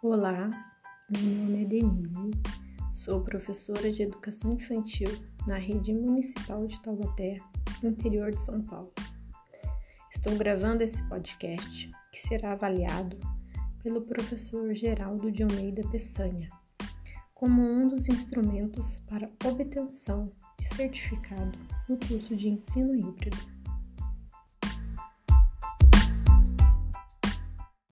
Olá, meu nome é Denise, sou professora de educação infantil na rede municipal de Taubaté, interior de São Paulo. Estou gravando esse podcast que será avaliado pelo professor Geraldo de Almeida Peçanha como um dos instrumentos para obtenção de certificado no curso de ensino híbrido.